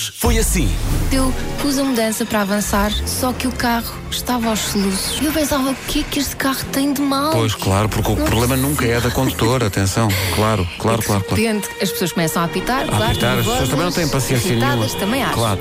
Hoje foi assim. Eu pus a mudança para avançar, só que o carro estava aos soluços. Eu pensava, o que é que este carro tem de mal? Pois, claro, porque o Não problema percebi. nunca é da condutora, atenção. Claro, claro, de claro, claro. repente, as pessoas começam a apitar, A claro, apitar, as pessoas também não têm paciência nenhuma. também acho. Claro.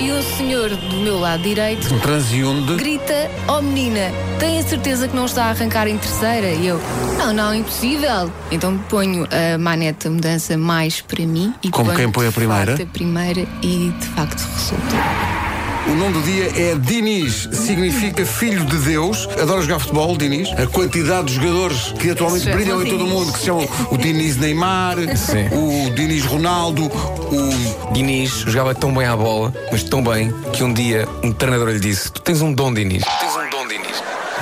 E o senhor do meu lado direito Um transeunde. grita: Oh menina, tem a certeza que não está a arrancar em terceira? E eu: Não, não, impossível. Então ponho a manete a mudança mais para mim e Como quem põe a primeira? a primeira e de facto resulta. O nome do dia é Diniz, significa filho de Deus. Adora jogar futebol, Diniz. A quantidade de jogadores que atualmente Se brilham em todo o mundo, que chamam o Diniz Neymar, Sim. o Diniz Ronaldo, o. Diniz jogava tão bem à bola, mas tão bem, que um dia um treinador lhe disse: Tu tens um dom, Diniz. Tu tens um dom, Diniz.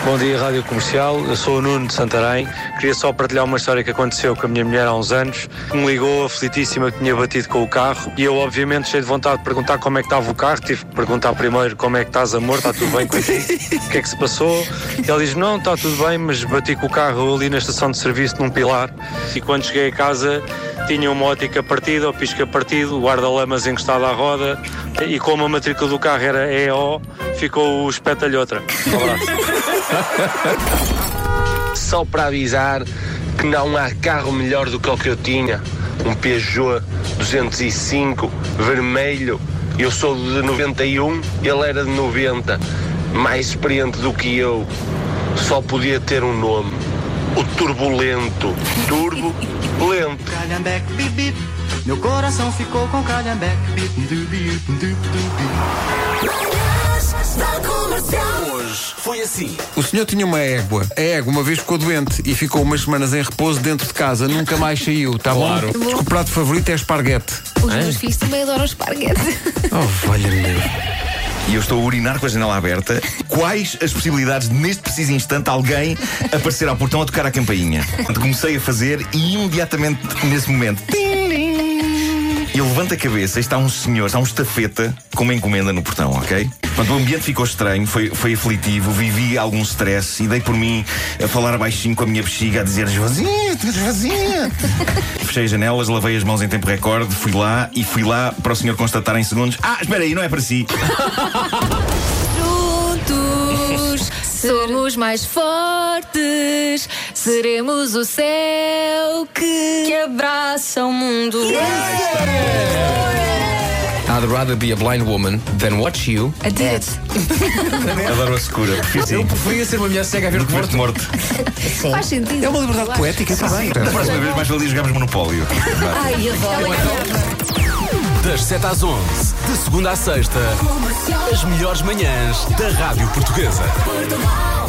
Bom dia, Rádio Comercial. Eu sou o Nuno de Santarém. Queria só partilhar uma história que aconteceu com a minha mulher há uns anos. Me ligou aflitíssima que tinha batido com o carro e eu, obviamente, cheio de vontade de perguntar como é que estava o carro. Tive que perguntar primeiro como é que estás, amor, está tudo bem contigo? O que é que se passou? E ele diz: Não, está tudo bem, mas bati com o carro ali na estação de serviço num pilar. E quando cheguei a casa, tinha uma ótica partida, o pisca partido, o guarda-lamas encostado à roda e como a matrícula do carro era EO, ficou o espetalhotra. Um. Só para avisar que não há carro melhor do que o que eu tinha. Um Peugeot 205 vermelho. Eu sou de 91, ele era de 90. Mais experiente do que eu. Só podia ter um nome. O Turbulento. Turbo Lento. Calhambeque, bip, bip. Meu coração ficou com calhambeque, bip, dubi, dubi, dubi. Hoje foi assim. O senhor tinha uma égua. A égua uma vez ficou doente e ficou umas semanas em repouso dentro de casa. Nunca mais saiu, tá Claro. bom? Diz que o prato favorito é esparguete. Os meus filhos também adoram esparguete. Oh, valha-me Deus. E eu estou a urinar com a janela aberta, quais as possibilidades de, neste preciso instante, alguém aparecer ao portão a tocar a campainha? Comecei a fazer e imediatamente nesse momento. tim, Eu levanto a cabeça e está um senhor, está um estafeta com uma encomenda no portão, ok? Portanto, o ambiente ficou estranho, foi, foi aflitivo, vivi algum stress e dei por mim a falar baixinho com a minha bexiga, a dizer esvazia-te, esvazia-te. Fechei as janelas, lavei as mãos em tempo recorde, fui lá e fui lá para o senhor constatar em segundos: Ah, espera aí, não é para si. Juntos somos mais fortes, seremos o céu que, que abraça o mundo. I'd rather be a blind woman than watch you. A dead. Adoro a sim. Eu preferia ser uma mulher cega a ver Morto, morto. Faz sentido. É uma liberdade poética, está bem. Da próxima vez mais valia jogarmos Monopólio. Ai, adoro. Das 7 às 11, de segunda à sexta, as melhores manhãs da Rádio Portuguesa. Portugal.